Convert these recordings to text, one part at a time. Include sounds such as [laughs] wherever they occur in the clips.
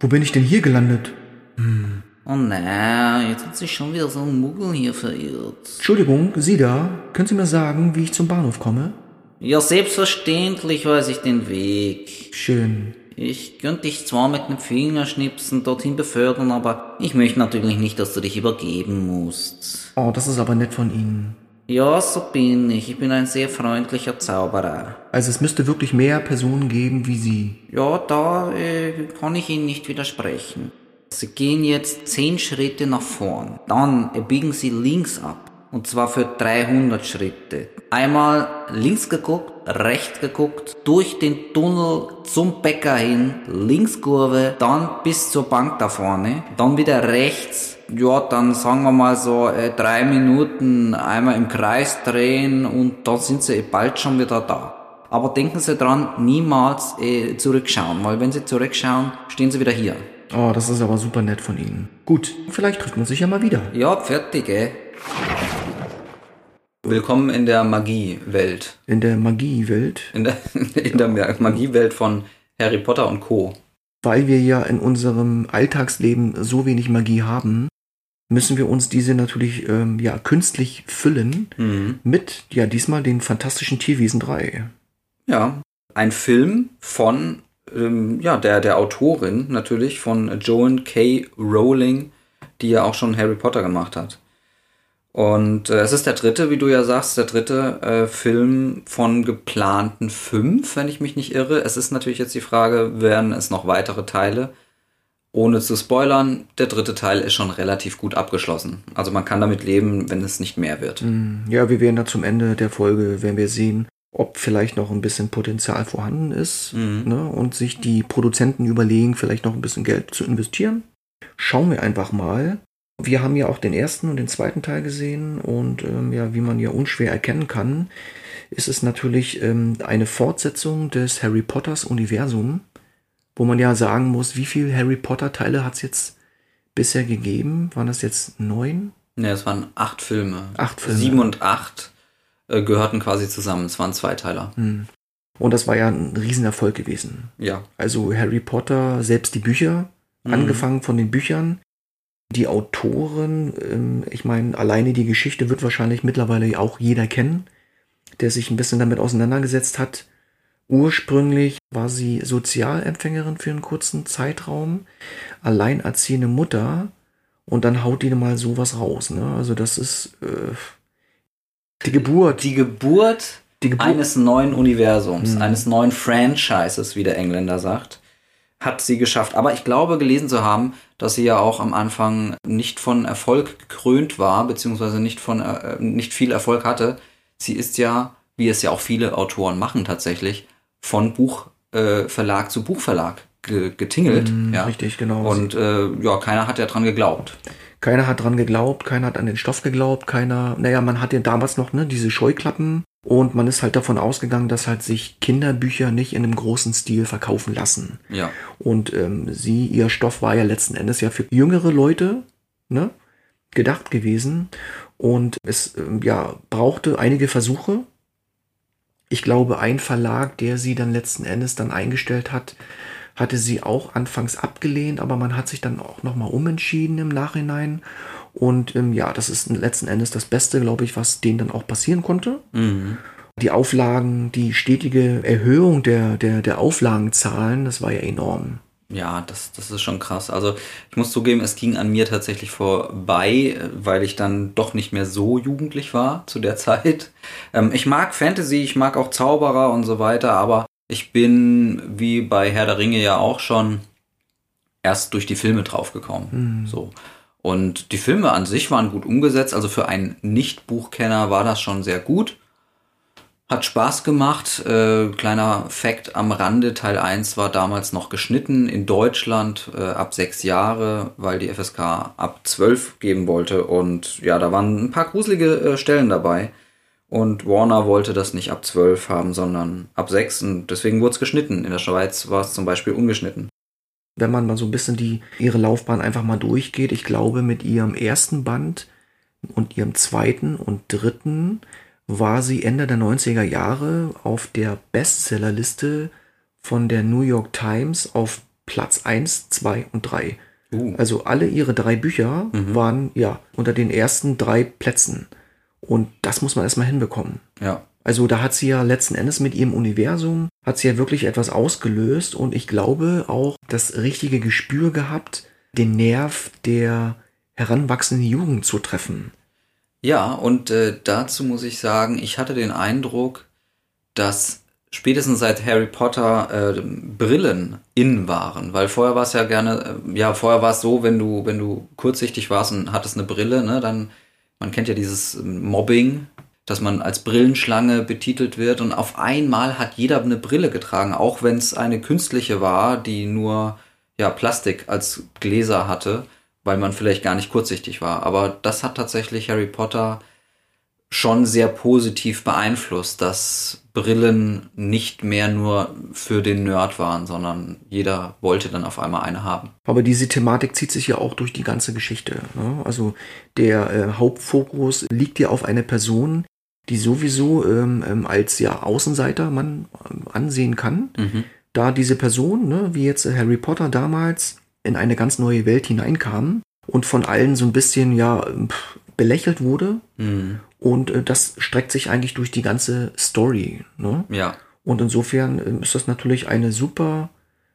Wo bin ich denn hier gelandet? Oh nein, jetzt hat sich schon wieder so ein Muggel hier verirrt. Entschuldigung, Sie da, können Sie mir sagen, wie ich zum Bahnhof komme? Ja, selbstverständlich weiß ich den Weg. Schön. Ich könnte dich zwar mit einem Fingerschnipsen dorthin befördern, aber ich möchte natürlich nicht, dass du dich übergeben musst. Oh, das ist aber nett von Ihnen. Ja, so bin ich. Ich bin ein sehr freundlicher Zauberer. Also es müsste wirklich mehr Personen geben wie Sie. Ja, da äh, kann ich Ihnen nicht widersprechen. Sie gehen jetzt 10 Schritte nach vorn. Dann biegen Sie links ab. Und zwar für 300 Schritte. Einmal links geguckt, rechts geguckt, durch den Tunnel zum Bäcker hin, Linkskurve, dann bis zur Bank da vorne, dann wieder rechts, ja, dann sagen wir mal so äh, drei Minuten einmal im Kreis drehen und dann sind sie bald schon wieder da. Aber denken Sie dran, niemals äh, zurückschauen, weil wenn Sie zurückschauen, stehen Sie wieder hier. Oh, das ist aber super nett von Ihnen. Gut, vielleicht trifft man sich ja mal wieder. Ja, fertig, ey. Willkommen in der Magiewelt. In der Magiewelt, In der, [laughs] in der Magiewelt von Harry Potter und Co. weil wir ja in unserem Alltagsleben so wenig Magie haben, müssen wir uns diese natürlich ähm, ja künstlich füllen Mhm. mit ja diesmal den fantastischen Tierwesen 3. Ja, ein Film von ähm, ja, der, der Autorin natürlich, von Joan K. Rowling, die ja auch schon Harry Potter gemacht hat. Und äh, es ist der dritte, wie du ja sagst, der dritte äh, Film von geplanten fünf, wenn ich mich nicht irre. Es ist natürlich jetzt die Frage, werden es noch weitere Teile? Ohne zu spoilern, der dritte Teil ist schon relativ gut abgeschlossen. Also man kann damit leben, wenn es nicht mehr wird. Hm, Ja, wir werden da zum Ende der Folge, werden wir sehen, ob vielleicht noch ein bisschen Potenzial vorhanden ist ne, und sich die Produzenten überlegen, vielleicht noch ein bisschen Geld zu investieren. Schauen wir einfach mal. Wir haben ja auch den ersten und den zweiten Teil gesehen und ähm, ja, wie man ja unschwer erkennen kann, ist es natürlich ähm, eine Fortsetzung des Harry Potters Universum, wo man ja sagen muss, wie viele Harry Potter Teile hat es jetzt bisher gegeben? Waren das jetzt neun? Ne, es waren acht Filme. Acht Filme. Sieben und acht äh, gehörten quasi zusammen. Es waren Zweiteiler. Und das war ja ein Riesenerfolg gewesen. Ja. Also Harry Potter, selbst die Bücher, Mhm. angefangen von den Büchern. Die Autoren, ähm, ich meine, alleine die Geschichte wird wahrscheinlich mittlerweile auch jeder kennen, der sich ein bisschen damit auseinandergesetzt hat. Ursprünglich war sie Sozialempfängerin für einen kurzen Zeitraum, alleinerziehende Mutter und dann haut die mal sowas raus. Ne? Also das ist äh, die Geburt. Die Geburt, Die Geburt- eines neuen Universums, Mhm. eines neuen Franchises, wie der Engländer sagt, hat sie geschafft. Aber ich glaube, gelesen zu haben, dass sie ja auch am Anfang nicht von Erfolg gekrönt war, beziehungsweise nicht von äh, nicht viel Erfolg hatte. Sie ist ja, wie es ja auch viele Autoren machen tatsächlich, von Buchverlag äh, zu Buchverlag ge getingelt. Mhm, ja. richtig, genau. Und äh, ja, keiner hat ja dran geglaubt. Keiner hat dran geglaubt, keiner hat an den Stoff geglaubt, keiner, naja, man hatte damals noch, ne, diese Scheuklappen und man ist halt davon ausgegangen, dass halt sich Kinderbücher nicht in einem großen Stil verkaufen lassen. Ja. Und ähm, sie, ihr Stoff war ja letzten Endes ja für jüngere Leute, ne, gedacht gewesen und es, ähm, ja, brauchte einige Versuche. Ich glaube, ein Verlag, der sie dann letzten Endes dann eingestellt hat, hatte sie auch anfangs abgelehnt, aber man hat sich dann auch nochmal umentschieden im Nachhinein. Und ähm, ja, das ist letzten Endes das Beste, glaube ich, was denen dann auch passieren konnte. Mhm. Die Auflagen, die stetige Erhöhung der, der, der Auflagenzahlen, das war ja enorm. Ja, das, das ist schon krass. Also ich muss zugeben, es ging an mir tatsächlich vorbei, weil ich dann doch nicht mehr so jugendlich war zu der Zeit. [laughs] Ähm, ich mag Fantasy, ich mag auch Zauberer und so weiter, aber ich bin wie bei Herr der Ringe ja auch schon erst durch die Filme draufgekommen. So. Und die Filme an sich waren gut umgesetzt, also für einen Nicht-Buchkenner war das schon sehr gut. Hat Spaß gemacht. Äh, kleiner Fact am Rande, Teil 1 war damals noch geschnitten in Deutschland äh, ab sechs Jahre, weil die FSK ab 12 geben wollte. Und ja, da waren ein paar gruselige äh, Stellen dabei. Und Warner wollte das nicht ab 12 haben, sondern ab 6. Und deswegen wurde es geschnitten. In der Schweiz war es zum Beispiel ungeschnitten. Wenn man mal so ein bisschen die, ihre Laufbahn einfach mal durchgeht, ich glaube, mit ihrem ersten Band und ihrem zweiten und dritten war sie Ende der 90er Jahre auf der Bestsellerliste von der New York Times auf Platz 1, 2 und 3. Uh. Also alle ihre drei Bücher mhm. waren ja unter den ersten drei Plätzen. Und das muss man erstmal hinbekommen. Ja. Also da hat sie ja letzten Endes mit ihrem Universum, hat sie ja wirklich etwas ausgelöst und ich glaube auch das richtige Gespür gehabt, den Nerv der heranwachsenden Jugend zu treffen. Ja, und äh, dazu muss ich sagen, ich hatte den Eindruck, dass spätestens seit Harry Potter äh, Brillen in waren, weil vorher war es ja gerne, äh, ja, vorher war es so, wenn du, wenn du kurzsichtig warst und hattest eine Brille, ne, dann, man kennt ja dieses Mobbing, dass man als Brillenschlange betitelt wird und auf einmal hat jeder eine Brille getragen, auch wenn es eine künstliche war, die nur ja Plastik als Gläser hatte, weil man vielleicht gar nicht kurzsichtig war. Aber das hat tatsächlich Harry Potter schon sehr positiv beeinflusst, dass Brillen nicht mehr nur für den Nerd waren, sondern jeder wollte dann auf einmal eine haben. Aber diese Thematik zieht sich ja auch durch die ganze Geschichte. Ne? Also der äh, Hauptfokus liegt ja auf eine Person, die sowieso ähm, ähm, als ja Außenseiter man ähm, ansehen kann. Mhm. Da diese Person, ne, wie jetzt Harry Potter damals, in eine ganz neue Welt hineinkam und von allen so ein bisschen ja belächelt wurde. Mhm. Und äh, das streckt sich eigentlich durch die ganze Story. Ne? Ja. Und insofern äh, ist das natürlich eine super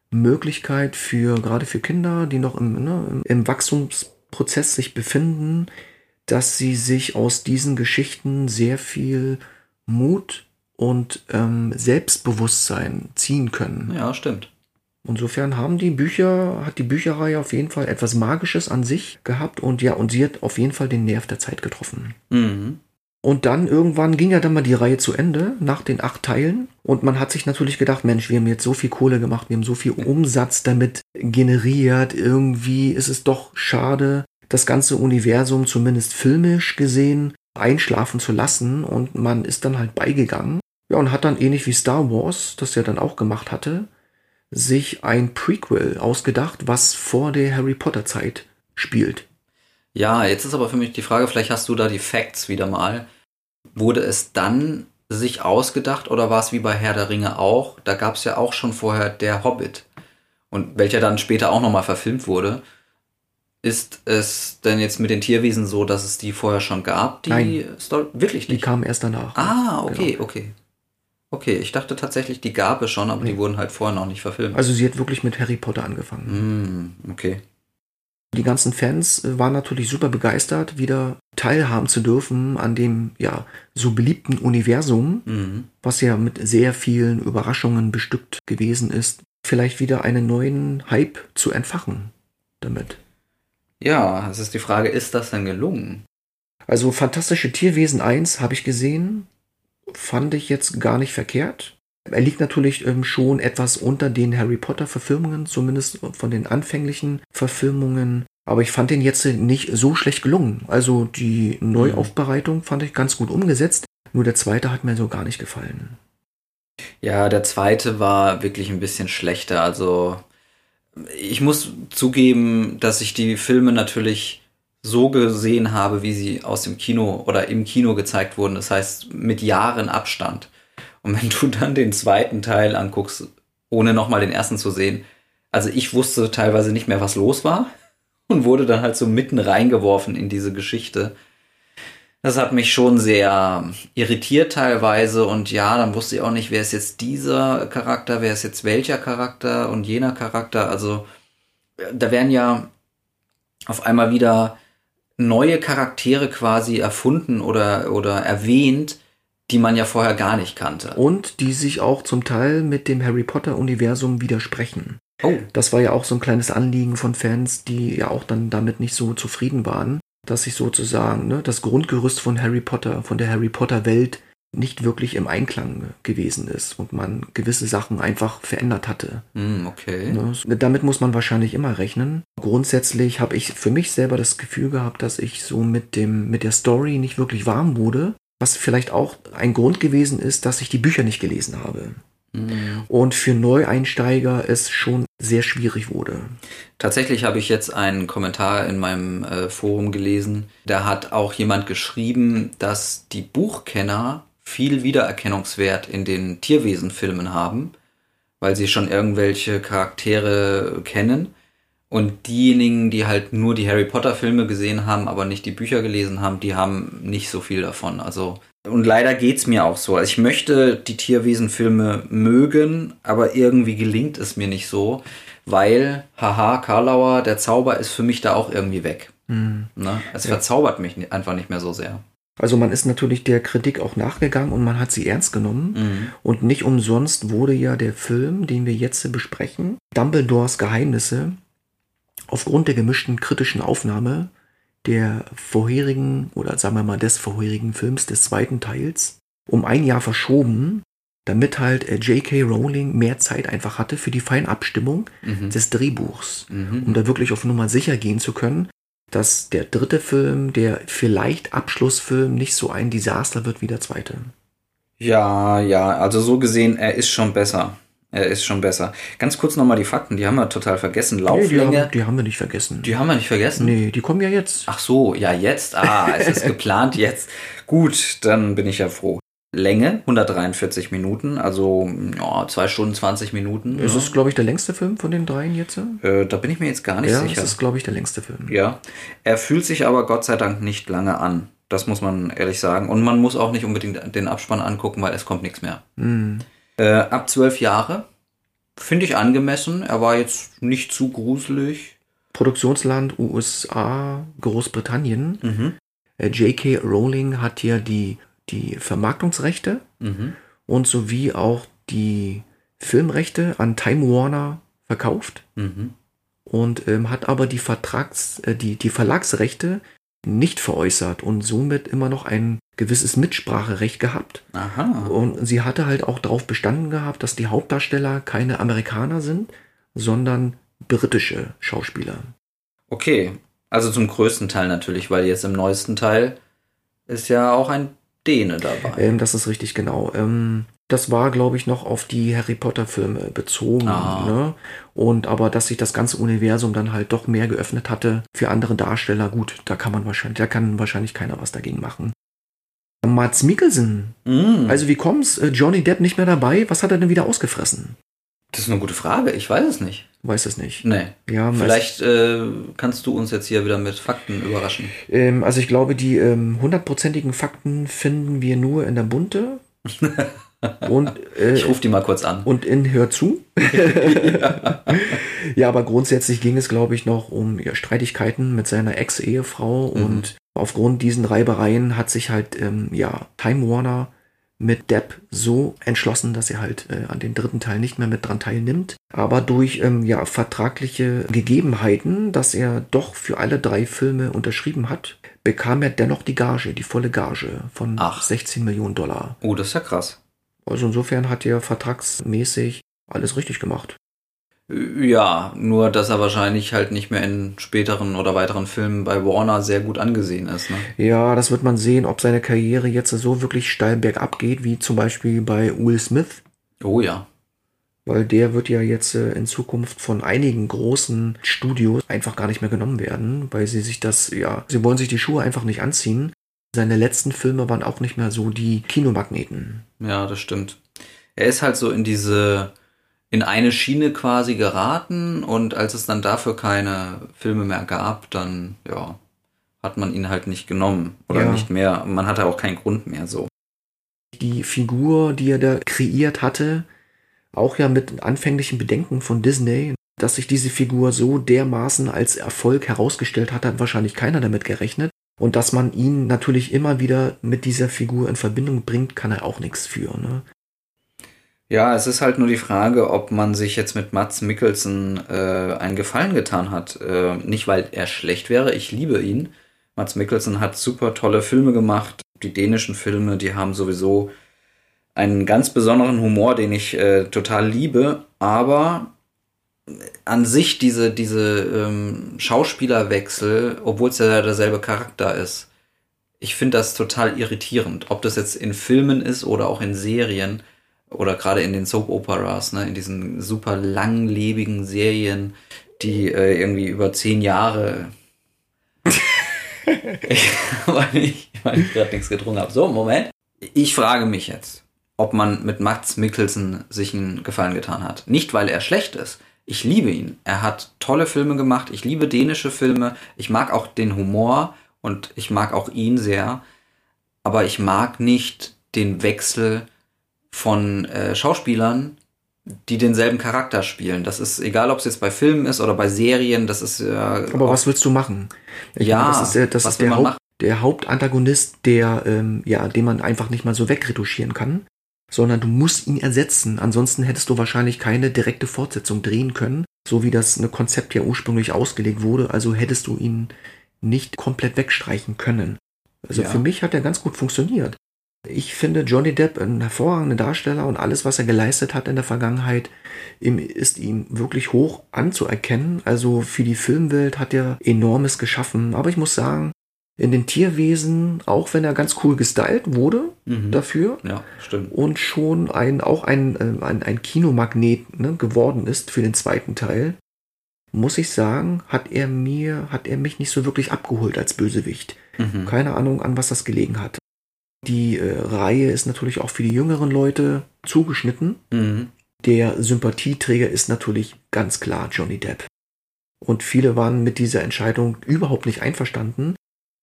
Möglichkeit für, gerade für Kinder, die noch im, ne, im Wachstumsprozess sich befinden, dass sie sich aus diesen Geschichten sehr viel Mut und ähm, Selbstbewusstsein ziehen können. Ja, stimmt. Insofern haben die Bücher, hat die Bücherreihe auf jeden Fall etwas Magisches an sich gehabt und ja, und sie hat auf jeden Fall den Nerv der Zeit getroffen. Mhm. Und dann irgendwann ging ja dann mal die Reihe zu Ende nach den acht Teilen. Und man hat sich natürlich gedacht, Mensch, wir haben jetzt so viel Kohle gemacht, wir haben so viel Umsatz damit generiert. Irgendwie ist es doch schade, das ganze Universum zumindest filmisch gesehen einschlafen zu lassen. Und man ist dann halt beigegangen. Ja, und hat dann ähnlich wie Star Wars, das er dann auch gemacht hatte, sich ein Prequel ausgedacht, was vor der Harry Potter Zeit spielt. Ja, jetzt ist aber für mich die Frage, vielleicht hast du da die Facts wieder mal. Wurde es dann sich ausgedacht oder war es wie bei Herr der Ringe auch? Da gab es ja auch schon vorher der Hobbit und welcher dann später auch nochmal verfilmt wurde. Ist es denn jetzt mit den Tierwesen so, dass es die vorher schon gab, die Nein, Story? Wirklich nicht? Die kamen erst danach. Ah, okay, genau. okay. Okay, ich dachte tatsächlich, die gab es schon, aber nee. die wurden halt vorher noch nicht verfilmt. Also sie hat wirklich mit Harry Potter angefangen. Mm, okay. Die ganzen Fans äh, waren natürlich super begeistert, wieder teilhaben zu dürfen an dem ja so beliebten Universum, mhm. was ja mit sehr vielen Überraschungen bestückt gewesen ist. Vielleicht wieder einen neuen Hype zu entfachen damit. Ja, es ist die Frage, ist das denn gelungen? Also Fantastische Tierwesen 1 habe ich gesehen, fand ich jetzt gar nicht verkehrt. Er liegt natürlich ähm, schon etwas unter den Harry Potter Verfilmungen, zumindest von den anfänglichen Verfilmungen. Aber ich fand den jetzt nicht so schlecht gelungen. Also die Neuaufbereitung fand ich ganz gut umgesetzt. Nur der zweite hat mir so gar nicht gefallen. Ja, der zweite war wirklich ein bisschen schlechter. Also ich muss zugeben, dass ich die Filme natürlich so gesehen habe, wie sie aus dem Kino oder im Kino gezeigt wurden. Das heißt, mit Jahren Abstand. Und wenn du dann den zweiten Teil anguckst, ohne nochmal den ersten zu sehen, also ich wusste teilweise nicht mehr, was los war [laughs] und wurde dann halt so mitten reingeworfen in diese Geschichte. Das hat mich schon sehr irritiert teilweise und ja, dann wusste ich auch nicht, wer ist jetzt dieser Charakter, wer ist jetzt welcher Charakter und jener Charakter. Also da werden ja auf einmal wieder neue Charaktere quasi erfunden oder, oder erwähnt, die man ja vorher gar nicht kannte. Und die sich auch zum Teil mit dem Harry Potter-Universum widersprechen. Oh. Das war ja auch so ein kleines Anliegen von Fans, die ja auch dann damit nicht so zufrieden waren, dass sich sozusagen ne, das Grundgerüst von Harry Potter, von der Harry Potter-Welt nicht wirklich im Einklang gewesen ist und man gewisse Sachen einfach verändert hatte. Mm, okay. Ne, damit muss man wahrscheinlich immer rechnen. Grundsätzlich habe ich für mich selber das Gefühl gehabt, dass ich so mit dem mit der Story nicht wirklich warm wurde, was vielleicht auch ein Grund gewesen ist, dass ich die Bücher nicht gelesen habe. Mm. Und für Neueinsteiger es schon sehr schwierig wurde. Tatsächlich habe ich jetzt einen Kommentar in meinem äh, Forum gelesen. Da hat auch jemand geschrieben, dass die Buchkenner viel Wiedererkennungswert in den Tierwesenfilmen haben, weil sie schon irgendwelche Charaktere kennen. Und diejenigen, die halt nur die Harry Potter Filme gesehen haben, aber nicht die Bücher gelesen haben, die haben nicht so viel davon. Also und leider geht's mir auch so. Also ich möchte die Tierwesenfilme mögen, aber irgendwie gelingt es mir nicht so, weil, haha, Karlauer, der Zauber ist für mich da auch irgendwie weg. Mhm. Ne? Es ja. verzaubert mich einfach nicht mehr so sehr. Also man ist natürlich der Kritik auch nachgegangen und man hat sie ernst genommen. Mhm. Und nicht umsonst wurde ja der Film, den wir jetzt besprechen, Dumbledores Geheimnisse, aufgrund der gemischten kritischen Aufnahme der vorherigen oder sagen wir mal des vorherigen Films des zweiten Teils um ein Jahr verschoben, damit halt äh, J.K. Rowling mehr Zeit einfach hatte für die Feinabstimmung mhm. des Drehbuchs, mhm. um da wirklich auf Nummer sicher gehen zu können, dass der dritte Film, der vielleicht Abschlussfilm, nicht so ein Desaster wird wie der zweite. Ja, ja, also so gesehen, er ist schon besser. Er ist schon besser. Ganz kurz nochmal die Fakten, die haben wir total vergessen. Lauflänge. Nee, die, haben, die, haben, wir nicht vergessen. Die haben wir nicht vergessen? Nee, die kommen ja jetzt. Ach so, ja, jetzt. Ah, [laughs] es ist geplant jetzt. Gut, dann bin ich ja froh. Länge 143 Minuten, also ja, 2 Stunden 20 Minuten. Ist es, glaube ich, der längste Film von den dreien jetzt? Äh, da bin ich mir jetzt gar nicht ja, sicher. Das ist, glaube ich, der längste Film. Ja. Er fühlt sich aber Gott sei Dank nicht lange an. Das muss man ehrlich sagen. Und man muss auch nicht unbedingt den Abspann angucken, weil es kommt nichts mehr. Mhm. Äh, ab zwölf Jahre Finde ich angemessen. Er war jetzt nicht zu gruselig. Produktionsland USA, Großbritannien. Mhm. Äh, J.K. Rowling hat ja die, die Vermarktungsrechte mhm. und sowie auch die Filmrechte an Time Warner verkauft. Mhm. Und ähm, hat aber die Vertrags, äh, die, die Verlagsrechte nicht veräußert und somit immer noch ein gewisses Mitspracherecht gehabt. Aha. Und sie hatte halt auch darauf bestanden gehabt, dass die Hauptdarsteller keine Amerikaner sind, sondern britische Schauspieler. Okay, also zum größten Teil natürlich, weil jetzt im neuesten Teil ist ja auch ein Däne dabei. Ähm, das ist richtig genau. Ähm, das war, glaube ich, noch auf die Harry Potter-Filme bezogen. Ah. Ne? Und aber dass sich das ganze Universum dann halt doch mehr geöffnet hatte für andere Darsteller, gut, da kann man wahrscheinlich, da kann wahrscheinlich keiner was dagegen machen. Mats Mikkelsen. Mm. Also wie kommt's? Äh, Johnny Depp nicht mehr dabei? Was hat er denn wieder ausgefressen? Das ist eine gute Frage. Ich weiß es nicht. Weiß es nicht. Nee. Ja, Vielleicht äh, kannst du uns jetzt hier wieder mit Fakten überraschen. Ähm, also ich glaube, die ähm, hundertprozentigen ähm, Fakten finden wir nur in der Bunte. [laughs] Und, äh, ich rufe die mal kurz an. Und in Hör zu. ja. [laughs] ja. aber grundsätzlich ging es, glaube ich, noch um ja, Streitigkeiten mit seiner Ex-Ehefrau. Mhm. Und aufgrund diesen Reibereien hat sich halt, ähm, ja, Time Warner mit Depp so entschlossen, dass er halt äh, an den dritten Teil nicht mehr mit dran teilnimmt. Aber durch ähm, ja, vertragliche Gegebenheiten, dass er doch für alle drei Filme unterschrieben hat, bekam er dennoch die Gage, die volle Gage von Ach. 16 Millionen Dollar. Oh, das ist ja krass. Also insofern hat er vertragsmäßig alles richtig gemacht. Ja, nur dass er wahrscheinlich halt nicht mehr in späteren oder weiteren Filmen bei Warner sehr gut angesehen ist. Ne? Ja, das wird man sehen, ob seine Karriere jetzt so wirklich steil bergab geht, wie zum Beispiel bei Will Smith. Oh ja. Weil der wird ja jetzt äh, in Zukunft von einigen großen Studios einfach gar nicht mehr genommen werden, weil sie sich das, ja, sie wollen sich die Schuhe einfach nicht anziehen. Seine letzten Filme waren auch nicht mehr so die Kinomagneten. Ja, das stimmt. Er ist halt so in diese, in eine Schiene quasi geraten und als es dann dafür keine Filme mehr gab, dann, ja, hat man ihn halt nicht genommen oder ja. nicht mehr. Man hatte auch keinen Grund mehr so. Die Figur, die er da kreiert hatte, auch ja mit anfänglichen Bedenken von Disney, dass sich diese Figur so dermaßen als Erfolg herausgestellt hat, hat wahrscheinlich keiner damit gerechnet. Und dass man ihn natürlich immer wieder mit dieser Figur in Verbindung bringt, kann er auch nichts für. Ne? Ja, es ist halt nur die Frage, ob man sich jetzt mit Mats Mikkelsen äh, einen Gefallen getan hat. Äh, nicht, weil er schlecht wäre, ich liebe ihn. Mats Mikkelsen hat super tolle Filme gemacht. Die dänischen Filme, die haben sowieso einen ganz besonderen Humor, den ich äh, total liebe. Aber an sich diese, diese ähm, Schauspielerwechsel, obwohl es ja derselbe Charakter ist, ich finde das total irritierend. Ob das jetzt in Filmen ist oder auch in Serien oder gerade in den Soap Operas, ne, in diesen super langlebigen Serien, die äh, irgendwie über zehn Jahre. [laughs] weil ich, weil ich gerade nichts getrunken habe. So, Moment. Ich frage mich jetzt, ob man mit Mats Mikkelsen sich einen Gefallen getan hat. Nicht, weil er schlecht ist. Ich liebe ihn. Er hat tolle Filme gemacht. Ich liebe dänische Filme. Ich mag auch den Humor und ich mag auch ihn sehr. Aber ich mag nicht den Wechsel von äh, Schauspielern, die denselben Charakter spielen. Das ist egal, ob es jetzt bei Filmen ist oder bei Serien. Das ist ja. Äh, Aber was willst du machen? Ich ja, meine, das ist, das ist der, Haupt, der Hauptantagonist, der ähm, ja, den man einfach nicht mal so wegretuschieren kann sondern du musst ihn ersetzen. Ansonsten hättest du wahrscheinlich keine direkte Fortsetzung drehen können, so wie das eine Konzept ja ursprünglich ausgelegt wurde. Also hättest du ihn nicht komplett wegstreichen können. Also ja. für mich hat er ganz gut funktioniert. Ich finde Johnny Depp ein hervorragender Darsteller und alles, was er geleistet hat in der Vergangenheit, ist ihm wirklich hoch anzuerkennen. Also für die Filmwelt hat er enormes geschaffen. Aber ich muss sagen, in den Tierwesen, auch wenn er ganz cool gestylt wurde mhm. dafür. Ja, stimmt. Und schon ein, auch ein, äh, ein, ein Kinomagnet ne, geworden ist für den zweiten Teil, muss ich sagen, hat er mir, hat er mich nicht so wirklich abgeholt als Bösewicht. Mhm. Keine Ahnung, an was das gelegen hat. Die äh, Reihe ist natürlich auch für die jüngeren Leute zugeschnitten. Mhm. Der Sympathieträger ist natürlich ganz klar Johnny Depp. Und viele waren mit dieser Entscheidung überhaupt nicht einverstanden.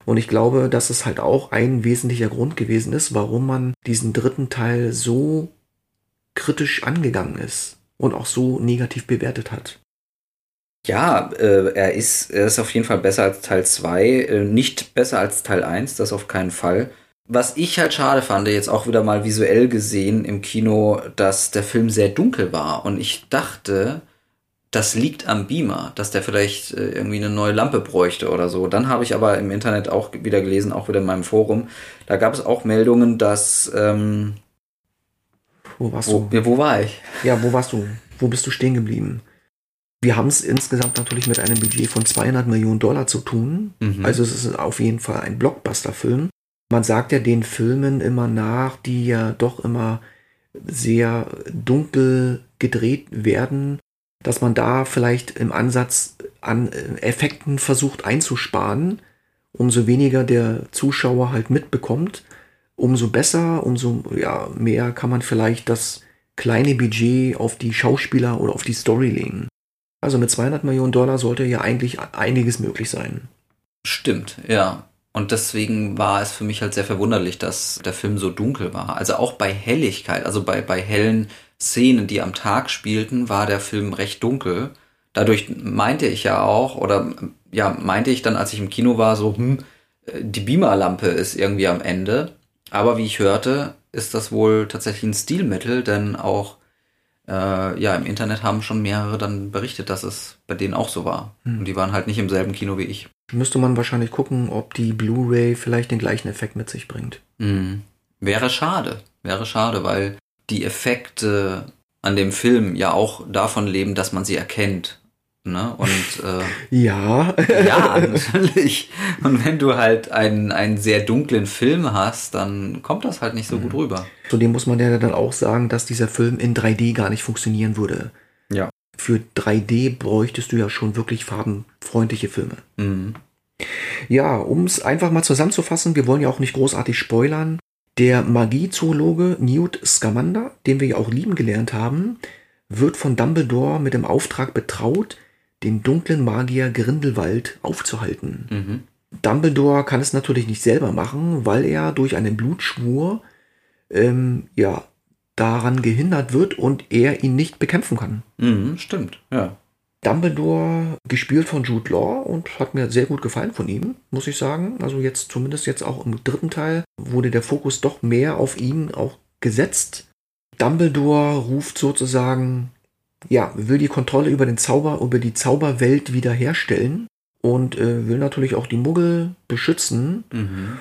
Und ich glaube, dass es halt auch ein wesentlicher Grund gewesen ist, warum man diesen dritten Teil so kritisch angegangen ist und auch so negativ bewertet hat. Ja, äh, er, ist, er ist auf jeden Fall besser als Teil 2, äh, nicht besser als Teil 1, das auf keinen Fall. Was ich halt schade fand, jetzt auch wieder mal visuell gesehen im Kino, dass der Film sehr dunkel war. Und ich dachte, das liegt am Beamer, dass der vielleicht äh, irgendwie eine neue Lampe bräuchte oder so. Dann habe ich aber im Internet auch wieder gelesen, auch wieder in meinem Forum, da gab es auch Meldungen, dass... Ähm, wo warst wo, du? Wo war ich? Ja, wo warst du? Wo bist du stehen geblieben? Wir haben es insgesamt natürlich mit einem Budget von 200 Millionen Dollar zu tun. Mhm. Also es ist auf jeden Fall ein Blockbuster-Film. Man sagt ja den Filmen immer nach, die ja doch immer sehr dunkel gedreht werden, dass man da vielleicht im Ansatz an äh, Effekten versucht einzusparen, umso weniger der Zuschauer halt mitbekommt, umso besser, umso ja, mehr kann man vielleicht das kleine Budget auf die Schauspieler oder auf die Story legen. Also mit 200 Millionen Dollar sollte ja eigentlich einiges möglich sein. Stimmt, ja. Und deswegen war es für mich halt sehr verwunderlich, dass der Film so dunkel war. Also auch bei Helligkeit, also bei, bei hellen Szenen, die am Tag spielten, war der Film recht dunkel. Dadurch meinte ich ja auch, oder ja, meinte ich dann, als ich im Kino war, so, hm, die Beamerlampe ist irgendwie am Ende. Aber wie ich hörte, ist das wohl tatsächlich ein Stilmittel, denn auch äh, ja, im Internet haben schon mehrere dann berichtet, dass es bei denen auch so war. Hm. Und die waren halt nicht im selben Kino wie ich. Müsste man wahrscheinlich gucken, ob die Blu-ray vielleicht den gleichen Effekt mit sich bringt. Mhm. Wäre schade. Wäre schade, weil die Effekte an dem Film ja auch davon leben, dass man sie erkennt. Ne? Und äh, ja. ja, natürlich. Und wenn du halt einen, einen sehr dunklen Film hast, dann kommt das halt nicht so mhm. gut rüber. Zudem muss man ja dann auch sagen, dass dieser Film in 3D gar nicht funktionieren würde. Ja. Für 3D bräuchtest du ja schon wirklich farbenfreundliche Filme. Mhm. Ja, um es einfach mal zusammenzufassen, wir wollen ja auch nicht großartig spoilern. Der Magiezoologe Newt Scamander, den wir ja auch lieben gelernt haben, wird von Dumbledore mit dem Auftrag betraut, den dunklen Magier Grindelwald aufzuhalten. Mhm. Dumbledore kann es natürlich nicht selber machen, weil er durch einen Blutschwur ähm, ja daran gehindert wird und er ihn nicht bekämpfen kann. Mhm, stimmt, ja. Dumbledore gespielt von Jude Law und hat mir sehr gut gefallen von ihm, muss ich sagen. Also jetzt zumindest jetzt auch im dritten Teil wurde der Fokus doch mehr auf ihn auch gesetzt. Dumbledore ruft sozusagen, ja, will die Kontrolle über den Zauber, über die Zauberwelt wiederherstellen und äh, will natürlich auch die Muggel beschützen. Mhm.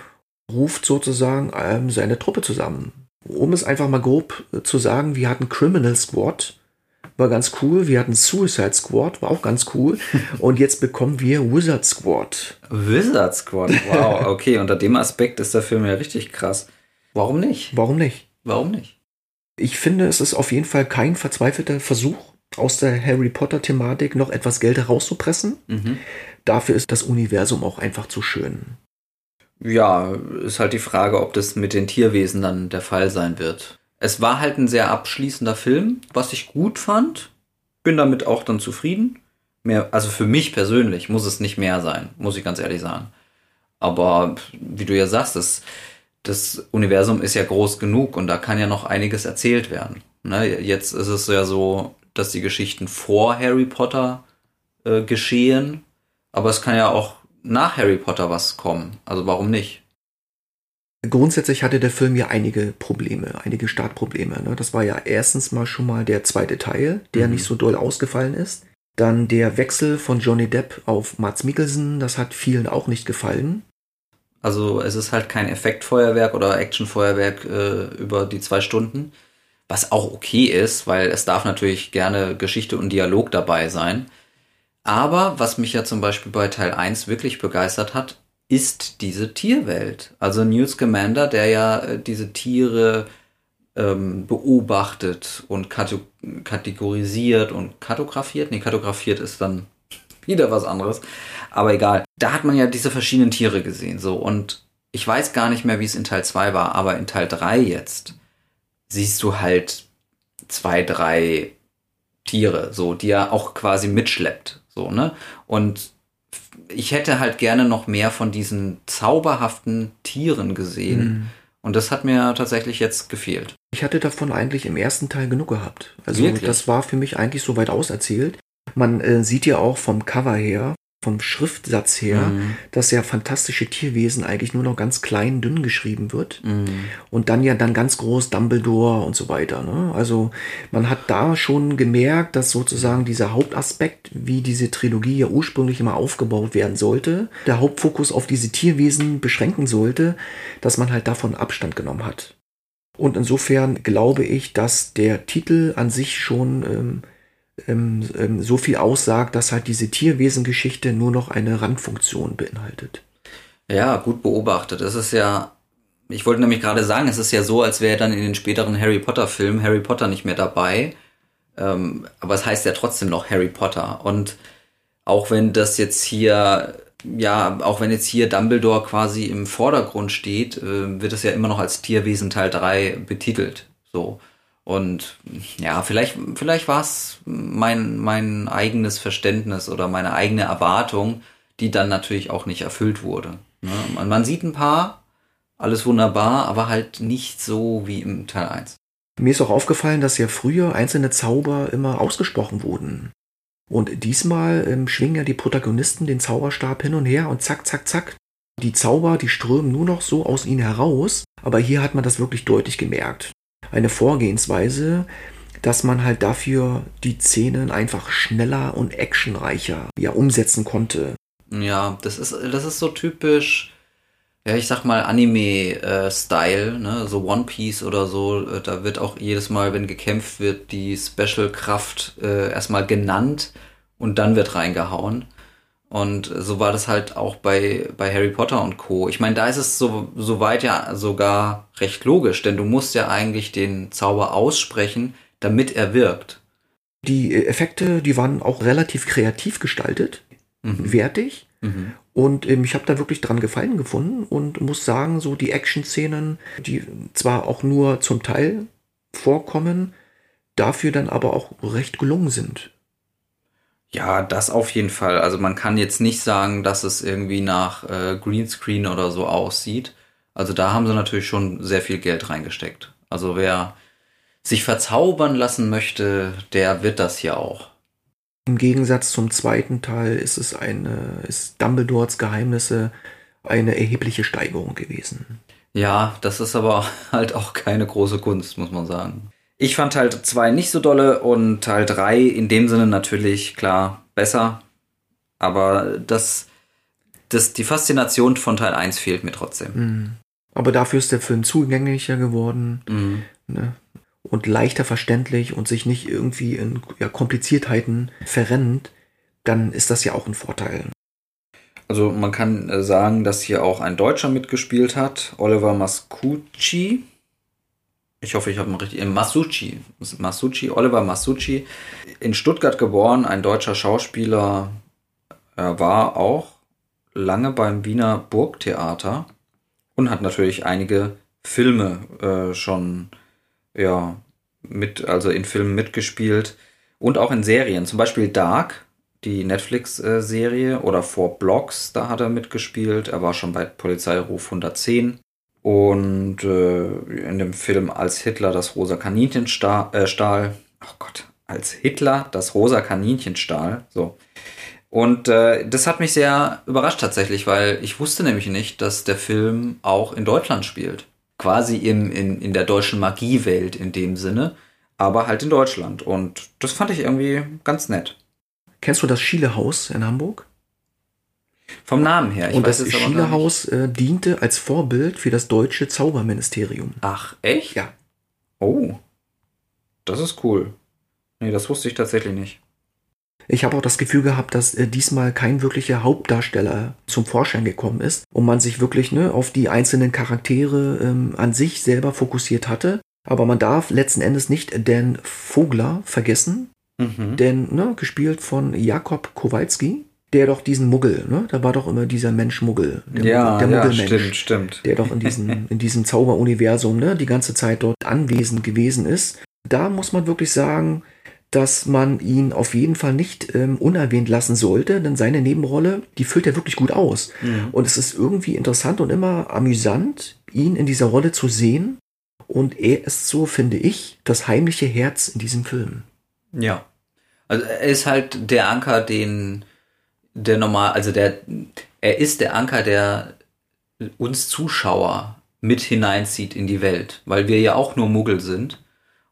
Ruft sozusagen ähm, seine Truppe zusammen. Um es einfach mal grob äh, zu sagen, wir hatten Criminal Squad, war ganz cool. Wir hatten Suicide Squad, war auch ganz cool. [laughs] Und jetzt bekommen wir Wizard Squad. Wizard Squad, wow, [laughs] okay. Unter dem Aspekt ist der Film ja richtig krass. Warum nicht? Warum nicht? Warum nicht? Ich finde, es ist auf jeden Fall kein verzweifelter Versuch, aus der Harry Potter-Thematik noch etwas Geld herauszupressen. Mhm. Dafür ist das Universum auch einfach zu schön. Ja, ist halt die Frage, ob das mit den Tierwesen dann der Fall sein wird. Es war halt ein sehr abschließender Film, was ich gut fand. Bin damit auch dann zufrieden. Mehr, also für mich persönlich muss es nicht mehr sein, muss ich ganz ehrlich sagen. Aber wie du ja sagst, das, das Universum ist ja groß genug und da kann ja noch einiges erzählt werden. Ne, jetzt ist es ja so, dass die Geschichten vor Harry Potter äh, geschehen, aber es kann ja auch nach Harry Potter was kommen. Also warum nicht? Grundsätzlich hatte der Film ja einige Probleme, einige Startprobleme. Ne? Das war ja erstens mal schon mal der zweite Teil, der mhm. nicht so doll ausgefallen ist. Dann der Wechsel von Johnny Depp auf Mats Mikkelsen, das hat vielen auch nicht gefallen. Also es ist halt kein Effektfeuerwerk oder Actionfeuerwerk äh, über die zwei Stunden, was auch okay ist, weil es darf natürlich gerne Geschichte und Dialog dabei sein. Aber was mich ja zum Beispiel bei Teil 1 wirklich begeistert hat, ist diese Tierwelt. Also Newt Scamander, der ja äh, diese Tiere ähm, beobachtet und kategorisiert und kartografiert. Nee, kartografiert ist dann wieder was anderes. Aber egal. Da hat man ja diese verschiedenen Tiere gesehen. So, und ich weiß gar nicht mehr, wie es in Teil 2 war, aber in Teil 3 jetzt siehst du halt zwei, drei Tiere, so, die er auch quasi mitschleppt. So, ne? Und ich hätte halt gerne noch mehr von diesen zauberhaften Tieren gesehen. Mhm. Und das hat mir tatsächlich jetzt gefehlt. Ich hatte davon eigentlich im ersten Teil genug gehabt. Also Wirklich? das war für mich eigentlich so weit auserzählt. Man äh, sieht ja auch vom Cover her, vom Schriftsatz her, mhm. dass ja fantastische Tierwesen eigentlich nur noch ganz klein, dünn geschrieben wird. Mhm. Und dann ja dann ganz groß Dumbledore und so weiter. Ne? Also man hat da schon gemerkt, dass sozusagen dieser Hauptaspekt, wie diese Trilogie ja ursprünglich immer aufgebaut werden sollte, der Hauptfokus auf diese Tierwesen beschränken sollte, dass man halt davon Abstand genommen hat. Und insofern glaube ich, dass der Titel an sich schon ähm, ähm, ähm, so viel aussagt, dass halt diese Tierwesengeschichte nur noch eine Randfunktion beinhaltet. Ja, gut beobachtet. Es ist ja, ich wollte nämlich gerade sagen, es ist ja so, als wäre dann in den späteren Harry Potter Filmen Harry Potter nicht mehr dabei. Ähm, aber es heißt ja trotzdem noch Harry Potter. Und auch wenn das jetzt hier, ja, auch wenn jetzt hier Dumbledore quasi im Vordergrund steht, äh, wird es ja immer noch als Tierwesen Teil 3 betitelt. So. Und ja, vielleicht, vielleicht war es mein, mein eigenes Verständnis oder meine eigene Erwartung, die dann natürlich auch nicht erfüllt wurde. Ne? Man, man sieht ein paar, alles wunderbar, aber halt nicht so wie im Teil 1. Mir ist auch aufgefallen, dass ja früher einzelne Zauber immer ausgesprochen wurden. Und diesmal ähm, schwingen ja die Protagonisten den Zauberstab hin und her und zack, zack, zack. Die Zauber, die strömen nur noch so aus ihnen heraus, aber hier hat man das wirklich deutlich gemerkt eine Vorgehensweise, dass man halt dafür die Szenen einfach schneller und actionreicher ja umsetzen konnte. Ja, das ist, das ist so typisch, ja, ich sag mal Anime-Style, äh, ne, so One Piece oder so, äh, da wird auch jedes Mal, wenn gekämpft wird, die Special-Kraft äh, erstmal genannt und dann wird reingehauen. Und so war das halt auch bei, bei Harry Potter und Co. Ich meine, da ist es so, so weit ja sogar recht logisch, denn du musst ja eigentlich den Zauber aussprechen, damit er wirkt. Die äh, Effekte, die waren auch relativ kreativ gestaltet, mhm. wertig. Mhm. Und ähm, ich habe da wirklich dran gefallen gefunden und muss sagen, so die Action-Szenen, die zwar auch nur zum Teil vorkommen, dafür dann aber auch recht gelungen sind. Ja, das auf jeden Fall. Also man kann jetzt nicht sagen, dass es irgendwie nach äh, Greenscreen oder so aussieht. Also da haben sie natürlich schon sehr viel Geld reingesteckt. Also wer sich verzaubern lassen möchte, der wird das hier auch. Im Gegensatz zum zweiten Teil ist es eine, ist Dumbledores Geheimnisse eine erhebliche Steigerung gewesen. Ja, das ist aber [laughs] halt auch keine große Kunst, muss man sagen. Ich fand Teil 2 nicht so dolle und Teil 3 in dem Sinne natürlich klar besser. Aber das, das, die Faszination von Teil 1 fehlt mir trotzdem. Mhm. Aber dafür ist der Film zugänglicher geworden mhm. ne? und leichter verständlich und sich nicht irgendwie in ja, Kompliziertheiten verrennt. Dann ist das ja auch ein Vorteil. Also man kann äh, sagen, dass hier auch ein Deutscher mitgespielt hat, Oliver Mascucci ich hoffe, ich habe ihn richtig, Masucci, Masucci, Oliver Masucci, in Stuttgart geboren, ein deutscher Schauspieler, er war auch lange beim Wiener Burgtheater und hat natürlich einige Filme äh, schon ja, mit, also in Filmen mitgespielt und auch in Serien. Zum Beispiel Dark, die Netflix-Serie, oder For Blocks, da hat er mitgespielt. Er war schon bei Polizeiruf 110. Und äh, in dem Film Als Hitler das rosa Kaninchen äh, stahl, oh Gott, als Hitler das rosa Kaninchen stahl, so. Und äh, das hat mich sehr überrascht tatsächlich, weil ich wusste nämlich nicht, dass der Film auch in Deutschland spielt. Quasi im, in, in der deutschen Magiewelt in dem Sinne, aber halt in Deutschland. Und das fand ich irgendwie ganz nett. Kennst du das Schielehaus in Hamburg? Vom Namen her. Ich und das Schielehaus äh, diente als Vorbild für das deutsche Zauberministerium. Ach, echt? Ja. Oh. Das ist cool. Nee, das wusste ich tatsächlich nicht. Ich habe auch das Gefühl gehabt, dass äh, diesmal kein wirklicher Hauptdarsteller zum Vorschein gekommen ist und man sich wirklich ne, auf die einzelnen Charaktere ähm, an sich selber fokussiert hatte. Aber man darf letzten Endes nicht Dan Vogler vergessen, mhm. denn ne, gespielt von Jakob Kowalski, der doch diesen Muggel, ne? Da war doch immer dieser Mensch Muggel, der, ja, der Muggelmensch, ja, stimmt, stimmt. der doch in diesem in diesem Zauberuniversum, ne, die ganze Zeit dort anwesend gewesen ist. Da muss man wirklich sagen, dass man ihn auf jeden Fall nicht ähm, unerwähnt lassen sollte, denn seine Nebenrolle, die füllt er wirklich gut aus. Mhm. Und es ist irgendwie interessant und immer amüsant, ihn in dieser Rolle zu sehen. Und er ist so, finde ich, das heimliche Herz in diesem Film. Ja. Also er ist halt der Anker, den der normal, also der, er ist der Anker, der uns Zuschauer mit hineinzieht in die Welt, weil wir ja auch nur Muggel sind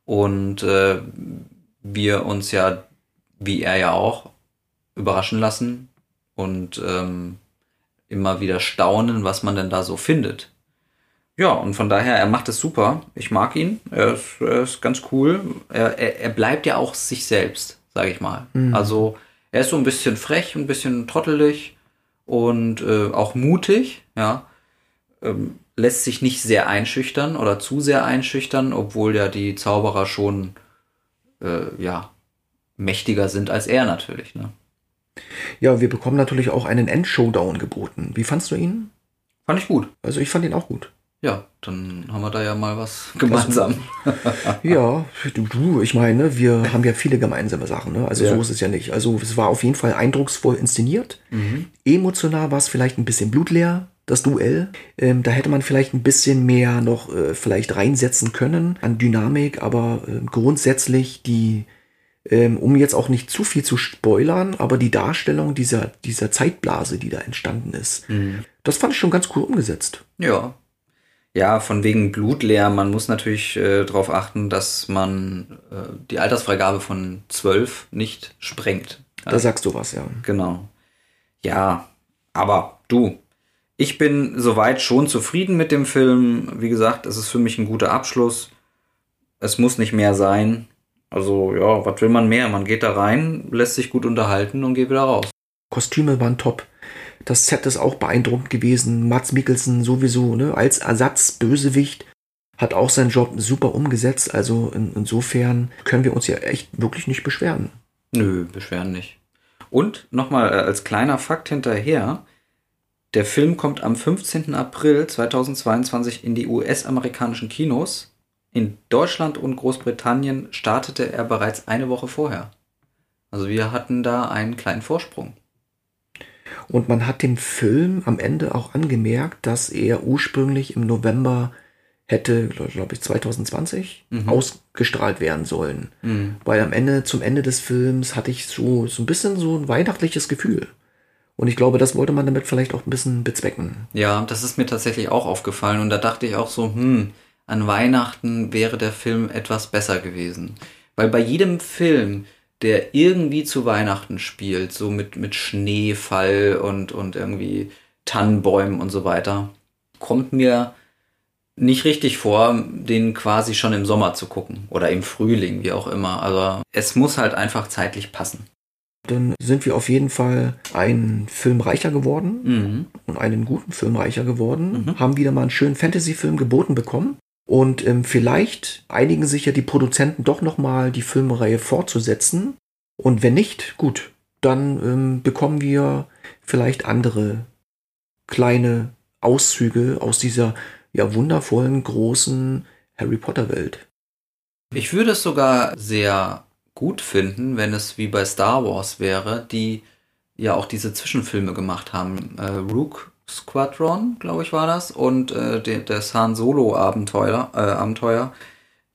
und äh, wir uns ja, wie er ja auch, überraschen lassen und ähm, immer wieder staunen, was man denn da so findet. Ja, und von daher, er macht es super. Ich mag ihn. Er ist, er ist ganz cool. Er, er, er bleibt ja auch sich selbst, sage ich mal. Mhm. Also er ist so ein bisschen frech, ein bisschen trottelig und äh, auch mutig, ja. Ähm, lässt sich nicht sehr einschüchtern oder zu sehr einschüchtern, obwohl ja die Zauberer schon äh, ja mächtiger sind als er natürlich. Ne? Ja, wir bekommen natürlich auch einen Endshowdown geboten. Wie fandst du ihn? Fand ich gut. Also ich fand ihn auch gut. Ja, dann haben wir da ja mal was gemeinsam. [laughs] ja, du, du, ich meine, wir haben ja viele gemeinsame Sachen, ne? Also ja. so ist es ja nicht. Also es war auf jeden Fall eindrucksvoll inszeniert. Mhm. Emotional war es vielleicht ein bisschen blutleer, das Duell. Ähm, da hätte man vielleicht ein bisschen mehr noch äh, vielleicht reinsetzen können an Dynamik, aber äh, grundsätzlich die, ähm, um jetzt auch nicht zu viel zu spoilern, aber die Darstellung dieser, dieser Zeitblase, die da entstanden ist, mhm. das fand ich schon ganz cool umgesetzt. Ja, ja, von wegen blutleer. Man muss natürlich äh, darauf achten, dass man äh, die Altersfreigabe von zwölf nicht sprengt. Da sagst du was, ja. Genau. Ja, aber du, ich bin soweit schon zufrieden mit dem Film. Wie gesagt, es ist für mich ein guter Abschluss. Es muss nicht mehr sein. Also, ja, was will man mehr? Man geht da rein, lässt sich gut unterhalten und geht wieder raus. Kostüme waren top. Das Set ist auch beeindruckend gewesen. Mats Mikkelsen sowieso, ne, als Ersatzbösewicht hat auch seinen Job super umgesetzt. Also in, insofern können wir uns ja echt wirklich nicht beschweren. Nö, beschweren nicht. Und nochmal äh, als kleiner Fakt hinterher. Der Film kommt am 15. April 2022 in die US-amerikanischen Kinos. In Deutschland und Großbritannien startete er bereits eine Woche vorher. Also wir hatten da einen kleinen Vorsprung. Und man hat dem Film am Ende auch angemerkt, dass er ursprünglich im November hätte, glaube ich, 2020 mhm. ausgestrahlt werden sollen. Mhm. Weil am Ende, zum Ende des Films hatte ich so, so ein bisschen so ein weihnachtliches Gefühl. Und ich glaube, das wollte man damit vielleicht auch ein bisschen bezwecken. Ja, das ist mir tatsächlich auch aufgefallen. Und da dachte ich auch so, hm, an Weihnachten wäre der Film etwas besser gewesen. Weil bei jedem Film, der irgendwie zu Weihnachten spielt, so mit, mit Schneefall und, und irgendwie Tannenbäumen und so weiter, kommt mir nicht richtig vor, den quasi schon im Sommer zu gucken oder im Frühling, wie auch immer. Aber es muss halt einfach zeitlich passen. Dann sind wir auf jeden Fall einen Film reicher geworden mhm. und einen guten Film reicher geworden. Mhm. Haben wieder mal einen schönen Fantasy-Film geboten bekommen. Und ähm, vielleicht einigen sich ja die Produzenten doch nochmal die Filmreihe fortzusetzen. Und wenn nicht, gut, dann ähm, bekommen wir vielleicht andere kleine Auszüge aus dieser ja wundervollen großen Harry Potter Welt. Ich würde es sogar sehr gut finden, wenn es wie bei Star Wars wäre, die ja auch diese Zwischenfilme gemacht haben. Äh, Rook Squadron, glaube ich, war das, und äh, der, das Han Solo-Abenteuer. Äh, Abenteuer.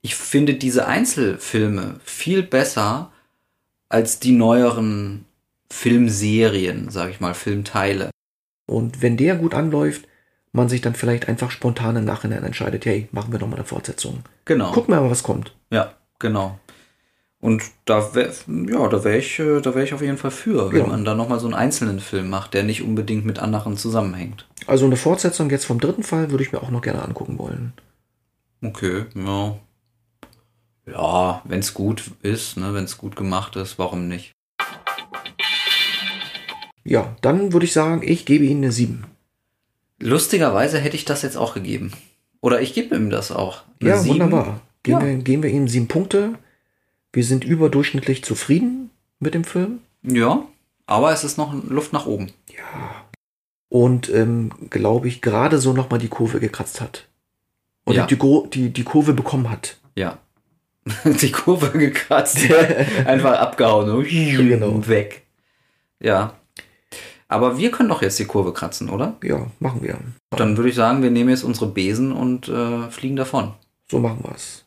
Ich finde diese Einzelfilme viel besser als die neueren Filmserien, sage ich mal, Filmteile. Und wenn der gut anläuft, man sich dann vielleicht einfach spontan im Nachhinein entscheidet, hey, machen wir doch mal eine Fortsetzung. Genau. Gucken wir mal, was kommt. Ja, genau. Und da wäre ja, da wäre ich, äh, da wäre ich auf jeden Fall für, wenn ja. man da nochmal so einen einzelnen Film macht, der nicht unbedingt mit anderen zusammenhängt. Also eine Fortsetzung jetzt vom dritten Fall würde ich mir auch noch gerne angucken wollen. Okay, ja. Ja, wenn es gut ist, ne, wenn es gut gemacht ist, warum nicht? Ja, dann würde ich sagen, ich gebe Ihnen eine 7. Lustigerweise hätte ich das jetzt auch gegeben. Oder ich gebe ihm das auch. Eine ja, 7. wunderbar. Geben, ja. Wir, geben wir ihm sieben Punkte. Wir sind überdurchschnittlich zufrieden mit dem Film. Ja, aber es ist noch Luft nach oben. Ja. Und ähm, glaube ich, gerade so nochmal die Kurve gekratzt hat. Und ja. die, die, die Kurve bekommen hat. Ja. [laughs] die Kurve gekratzt. [laughs] Einfach abgehauen. genau. Weg. Ja. Aber wir können doch jetzt die Kurve kratzen, oder? Ja, machen wir. Dann würde ich sagen, wir nehmen jetzt unsere Besen und äh, fliegen davon. So machen wir es.